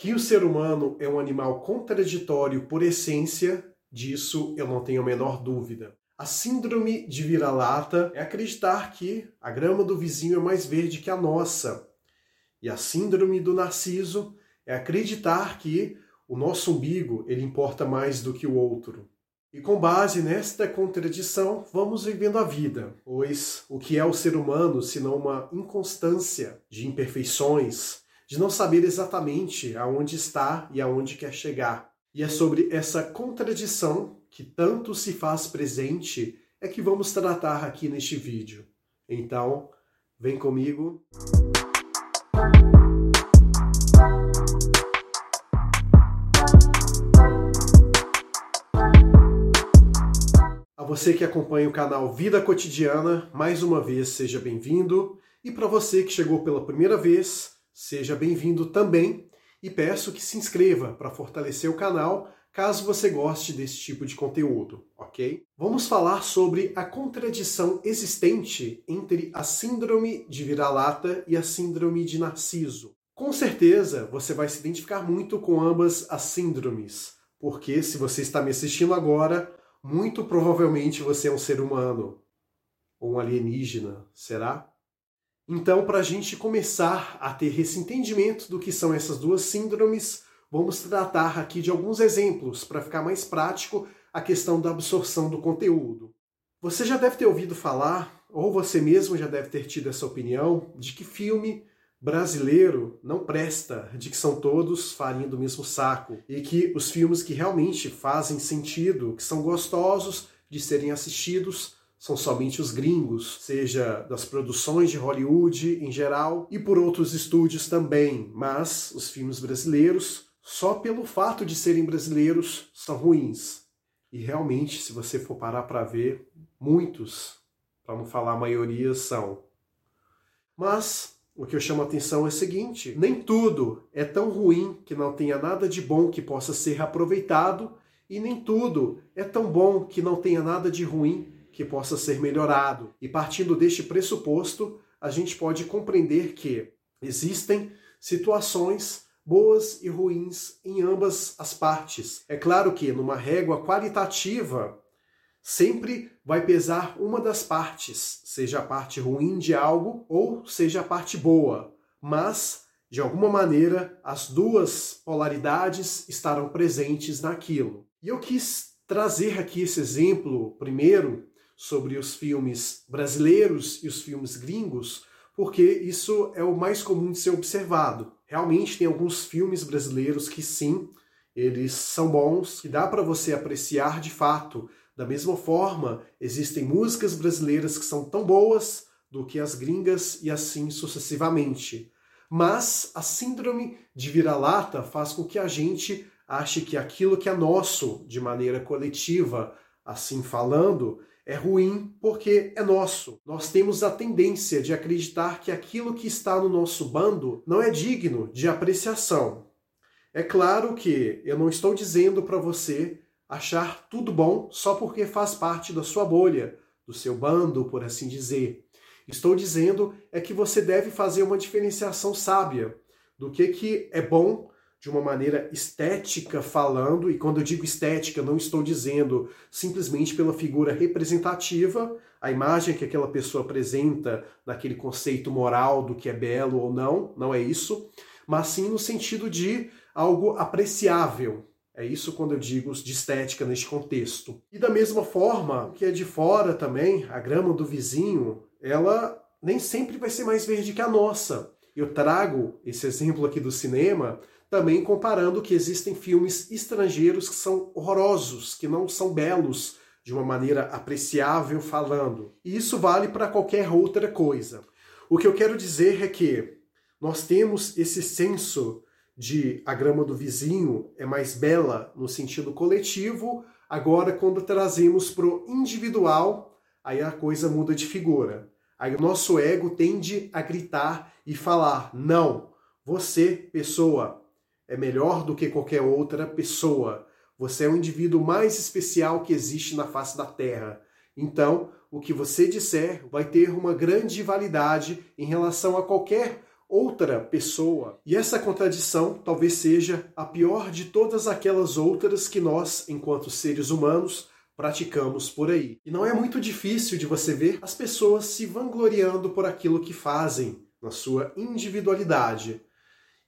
Que o ser humano é um animal contraditório por essência, disso eu não tenho a menor dúvida. A síndrome de vira-lata é acreditar que a grama do vizinho é mais verde que a nossa. E a síndrome do narciso é acreditar que o nosso umbigo ele importa mais do que o outro. E com base nesta contradição, vamos vivendo a vida, pois o que é o ser humano senão uma inconstância de imperfeições, de não saber exatamente aonde está e aonde quer chegar. E é sobre essa contradição que tanto se faz presente é que vamos tratar aqui neste vídeo. Então, vem comigo. A você que acompanha o canal Vida Cotidiana, mais uma vez seja bem-vindo. E para você que chegou pela primeira vez, seja bem-vindo também. E peço que se inscreva para fortalecer o canal caso você goste desse tipo de conteúdo, ok? Vamos falar sobre a contradição existente entre a síndrome de vira-lata e a síndrome de narciso. Com certeza você vai se identificar muito com ambas as síndromes, porque se você está me assistindo agora, muito provavelmente você é um ser humano ou um alienígena, será? Então, para a gente começar a ter esse entendimento do que são essas duas síndromes, vamos tratar aqui de alguns exemplos para ficar mais prático a questão da absorção do conteúdo. Você já deve ter ouvido falar, ou você mesmo já deve ter tido essa opinião, de que filme brasileiro não presta, de que são todos farinha do mesmo saco, e que os filmes que realmente fazem sentido, que são gostosos de serem assistidos, são somente os gringos, seja das produções de Hollywood em geral e por outros estúdios também, mas os filmes brasileiros só pelo fato de serem brasileiros são ruins. E realmente, se você for parar para ver, muitos, para não falar a maioria, são. Mas o que eu chamo a atenção é o seguinte: nem tudo é tão ruim que não tenha nada de bom que possa ser aproveitado, e nem tudo é tão bom que não tenha nada de ruim que possa ser melhorado. E partindo deste pressuposto, a gente pode compreender que existem situações boas e ruins em ambas as partes. É claro que numa régua qualitativa sempre vai pesar uma das partes, seja a parte ruim de algo ou seja a parte boa, mas de alguma maneira as duas polaridades estarão presentes naquilo. E eu quis trazer aqui esse exemplo primeiro sobre os filmes brasileiros e os filmes gringos, porque isso é o mais comum de ser observado. Realmente tem alguns filmes brasileiros que sim, eles são bons, que dá para você apreciar de fato. Da mesma forma, existem músicas brasileiras que são tão boas do que as gringas e assim sucessivamente. Mas a síndrome de vira-lata faz com que a gente ache que aquilo que é nosso, de maneira coletiva, assim falando, é ruim porque é nosso. Nós temos a tendência de acreditar que aquilo que está no nosso bando não é digno de apreciação. É claro que eu não estou dizendo para você achar tudo bom só porque faz parte da sua bolha, do seu bando, por assim dizer. Estou dizendo é que você deve fazer uma diferenciação sábia do que, que é bom de uma maneira estética falando, e quando eu digo estética, não estou dizendo simplesmente pela figura representativa, a imagem que aquela pessoa apresenta naquele conceito moral do que é belo ou não, não é isso, mas sim no sentido de algo apreciável. É isso quando eu digo de estética neste contexto. E da mesma forma que é de fora também, a grama do vizinho, ela nem sempre vai ser mais verde que a nossa. Eu trago esse exemplo aqui do cinema também comparando que existem filmes estrangeiros que são horrorosos, que não são belos de uma maneira apreciável falando. E isso vale para qualquer outra coisa. O que eu quero dizer é que nós temos esse senso de a grama do vizinho é mais bela no sentido coletivo, agora quando trazemos para o individual, aí a coisa muda de figura. Aí o nosso ego tende a gritar e falar: não, você, pessoa, é melhor do que qualquer outra pessoa. Você é o indivíduo mais especial que existe na face da Terra. Então, o que você disser vai ter uma grande validade em relação a qualquer outra pessoa. E essa contradição talvez seja a pior de todas aquelas outras que nós, enquanto seres humanos, praticamos por aí. E não é muito difícil de você ver as pessoas se vangloriando por aquilo que fazem na sua individualidade.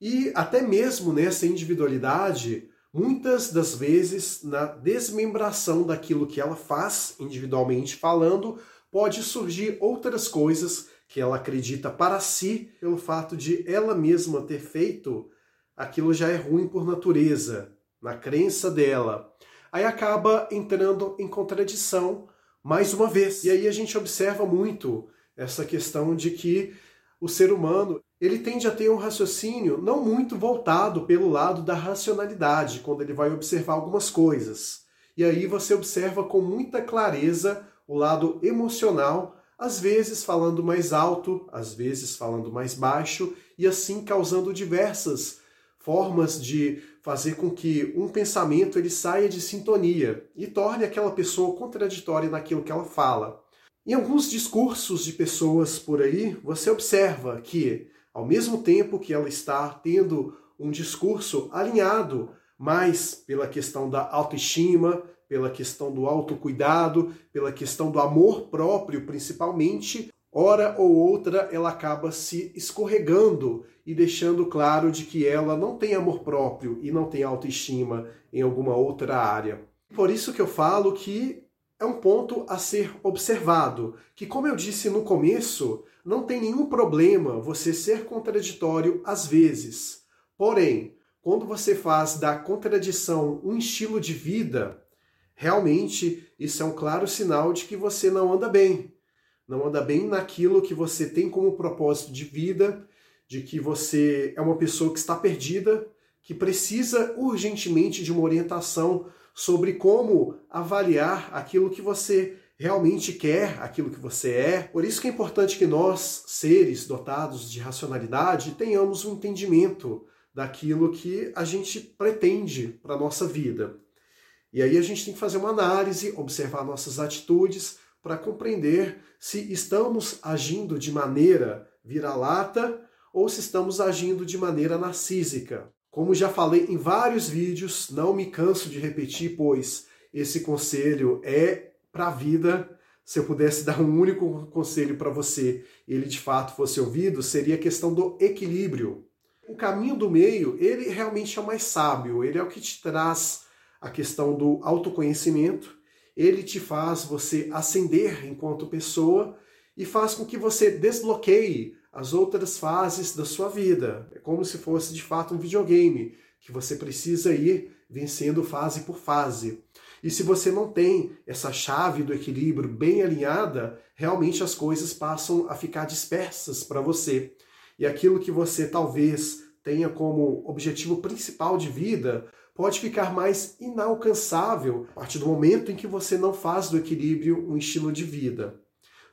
E até mesmo nessa individualidade, muitas das vezes na desmembração daquilo que ela faz individualmente falando, pode surgir outras coisas que ela acredita para si, pelo fato de ela mesma ter feito, aquilo já é ruim por natureza, na crença dela. Aí acaba entrando em contradição mais uma vez. E aí a gente observa muito essa questão de que o ser humano ele tende a ter um raciocínio não muito voltado pelo lado da racionalidade, quando ele vai observar algumas coisas. E aí você observa com muita clareza o lado emocional, às vezes falando mais alto, às vezes falando mais baixo, e assim causando diversas formas de fazer com que um pensamento ele saia de sintonia e torne aquela pessoa contraditória naquilo que ela fala. Em alguns discursos de pessoas por aí, você observa que ao mesmo tempo que ela está tendo um discurso alinhado mais pela questão da autoestima, pela questão do autocuidado, pela questão do amor próprio, principalmente, hora ou outra ela acaba se escorregando e deixando claro de que ela não tem amor próprio e não tem autoestima em alguma outra área. Por isso que eu falo que é um ponto a ser observado, que como eu disse no começo, não tem nenhum problema você ser contraditório às vezes. Porém, quando você faz da contradição um estilo de vida, realmente isso é um claro sinal de que você não anda bem. Não anda bem naquilo que você tem como propósito de vida, de que você é uma pessoa que está perdida, que precisa urgentemente de uma orientação sobre como avaliar aquilo que você realmente quer aquilo que você é. Por isso que é importante que nós, seres dotados de racionalidade, tenhamos um entendimento daquilo que a gente pretende para a nossa vida. E aí a gente tem que fazer uma análise, observar nossas atitudes para compreender se estamos agindo de maneira vira-lata ou se estamos agindo de maneira narcísica. Como já falei em vários vídeos, não me canso de repetir, pois esse conselho é para a vida, se eu pudesse dar um único conselho para você ele de fato fosse ouvido, seria a questão do equilíbrio. O caminho do meio, ele realmente é o mais sábio, ele é o que te traz a questão do autoconhecimento, ele te faz você ascender enquanto pessoa e faz com que você desbloqueie as outras fases da sua vida. É como se fosse de fato um videogame, que você precisa ir vencendo fase por fase. E se você não tem essa chave do equilíbrio bem alinhada, realmente as coisas passam a ficar dispersas para você. E aquilo que você talvez tenha como objetivo principal de vida pode ficar mais inalcançável a partir do momento em que você não faz do equilíbrio um estilo de vida.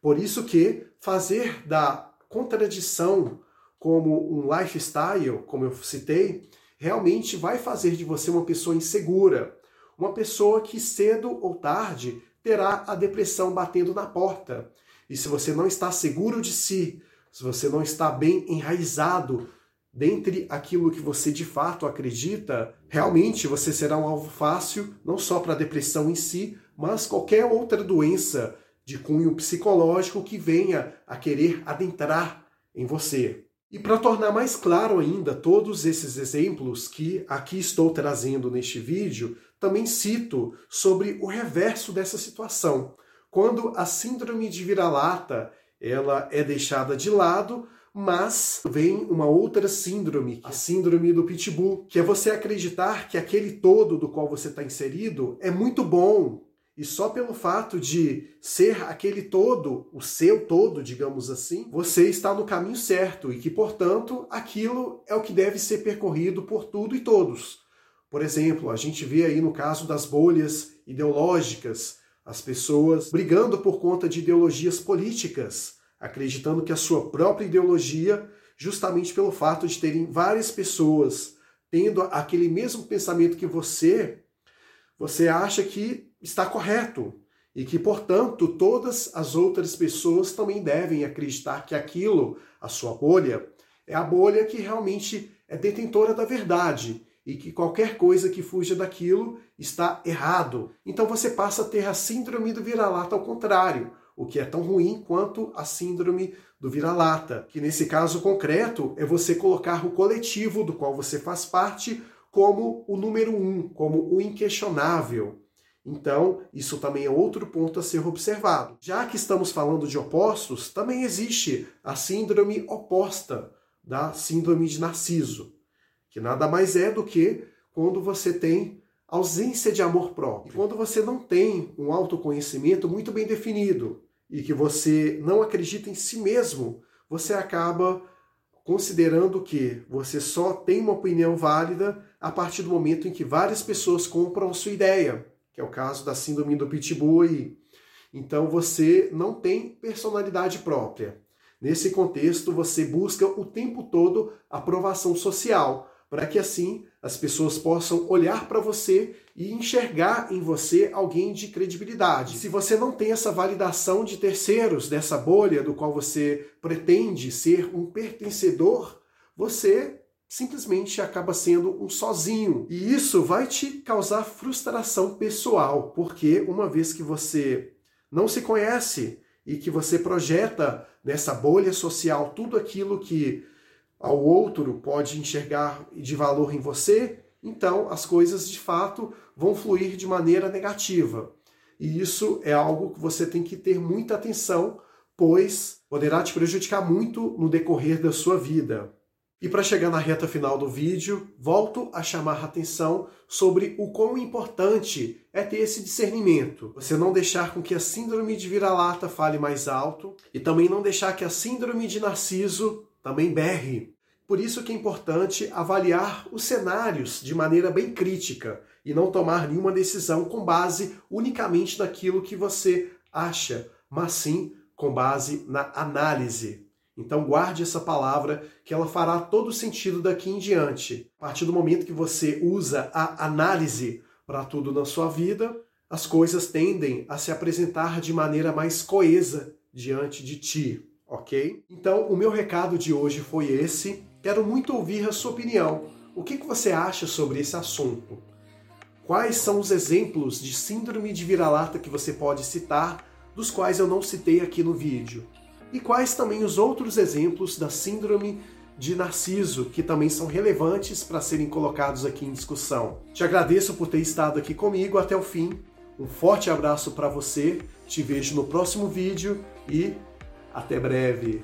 Por isso que fazer da contradição como um lifestyle, como eu citei, realmente vai fazer de você uma pessoa insegura, uma pessoa que cedo ou tarde terá a depressão batendo na porta. E se você não está seguro de si, se você não está bem enraizado dentre aquilo que você de fato acredita, realmente você será um alvo fácil não só para a depressão em si, mas qualquer outra doença de cunho psicológico que venha a querer adentrar em você. E para tornar mais claro ainda todos esses exemplos que aqui estou trazendo neste vídeo, também cito sobre o reverso dessa situação. Quando a síndrome de vira-lata ela é deixada de lado, mas vem uma outra síndrome, a síndrome do pitbull, que é você acreditar que aquele todo do qual você está inserido é muito bom, e só pelo fato de ser aquele todo, o seu todo, digamos assim, você está no caminho certo e que, portanto, aquilo é o que deve ser percorrido por tudo e todos. Por exemplo, a gente vê aí no caso das bolhas ideológicas, as pessoas brigando por conta de ideologias políticas, acreditando que a sua própria ideologia, justamente pelo fato de terem várias pessoas tendo aquele mesmo pensamento que você, você acha que está correto e que, portanto, todas as outras pessoas também devem acreditar que aquilo, a sua bolha, É a bolha que realmente é detentora da verdade e que qualquer coisa que fuja daquilo está errado. Então você passa a ter a síndrome do vira-lata ao contrário, o que é tão ruim quanto a síndrome do vira-lata, que nesse caso concreto é você colocar o coletivo do qual você faz parte como o número um, como o inquestionável. Então, isso também é outro ponto a ser observado. Já que estamos falando de opostos, também existe a síndrome oposta da síndrome de Narciso, que nada mais é do que quando você tem ausência de amor próprio. Quando você não tem um autoconhecimento muito bem definido e que você não acredita em si mesmo, você acaba considerando que você só tem uma opinião válida a partir do momento em que várias pessoas compram a sua ideia, que é o caso da síndrome do pitbull. Então você não tem personalidade própria. Nesse contexto, você busca o tempo todo aprovação social, para que assim as pessoas possam olhar para você e enxergar em você alguém de credibilidade. Se você não tem essa validação de terceiros dessa bolha do qual você pretende ser um pertencedor, você simplesmente acaba sendo um sozinho. E isso vai te causar frustração pessoal, porque uma vez que você não se conhece e que você projeta nessa bolha social tudo aquilo que ao outro pode enxergar de valor em você, então as coisas de fato vão fluir de maneira negativa. E isso é algo que você tem que ter muita atenção, pois poderá te prejudicar muito no decorrer da sua vida. E para chegar na reta final do vídeo, volto a chamar a atenção sobre o quão importante é ter esse discernimento. Você não deixar com que a síndrome de vira-lata fale mais alto e também não deixar que a síndrome de narciso também berre. Por isso que é importante avaliar os cenários de maneira bem crítica e não tomar nenhuma decisão com base unicamente naquilo que você acha, mas sim com base na análise. Então guarde essa palavra que ela fará todo sentido daqui em diante. A partir do momento que você usa a análise para tudo na sua vida, as coisas tendem a se apresentar de maneira mais coesa diante de ti, ok? Então, o meu recado de hoje foi esse. Quero muito ouvir a sua opinião. O que, você acha sobre esse assunto? Quais são os exemplos de síndrome de vira-lata que você pode citar, dos quais eu não citei aqui no vídeo? E quais também os outros exemplos da síndrome de Narciso, que também são relevantes para serem colocados aqui em discussão. Te agradeço por ter estado aqui comigo até o fim. Um forte abraço para você, te vejo no próximo vídeo e até breve.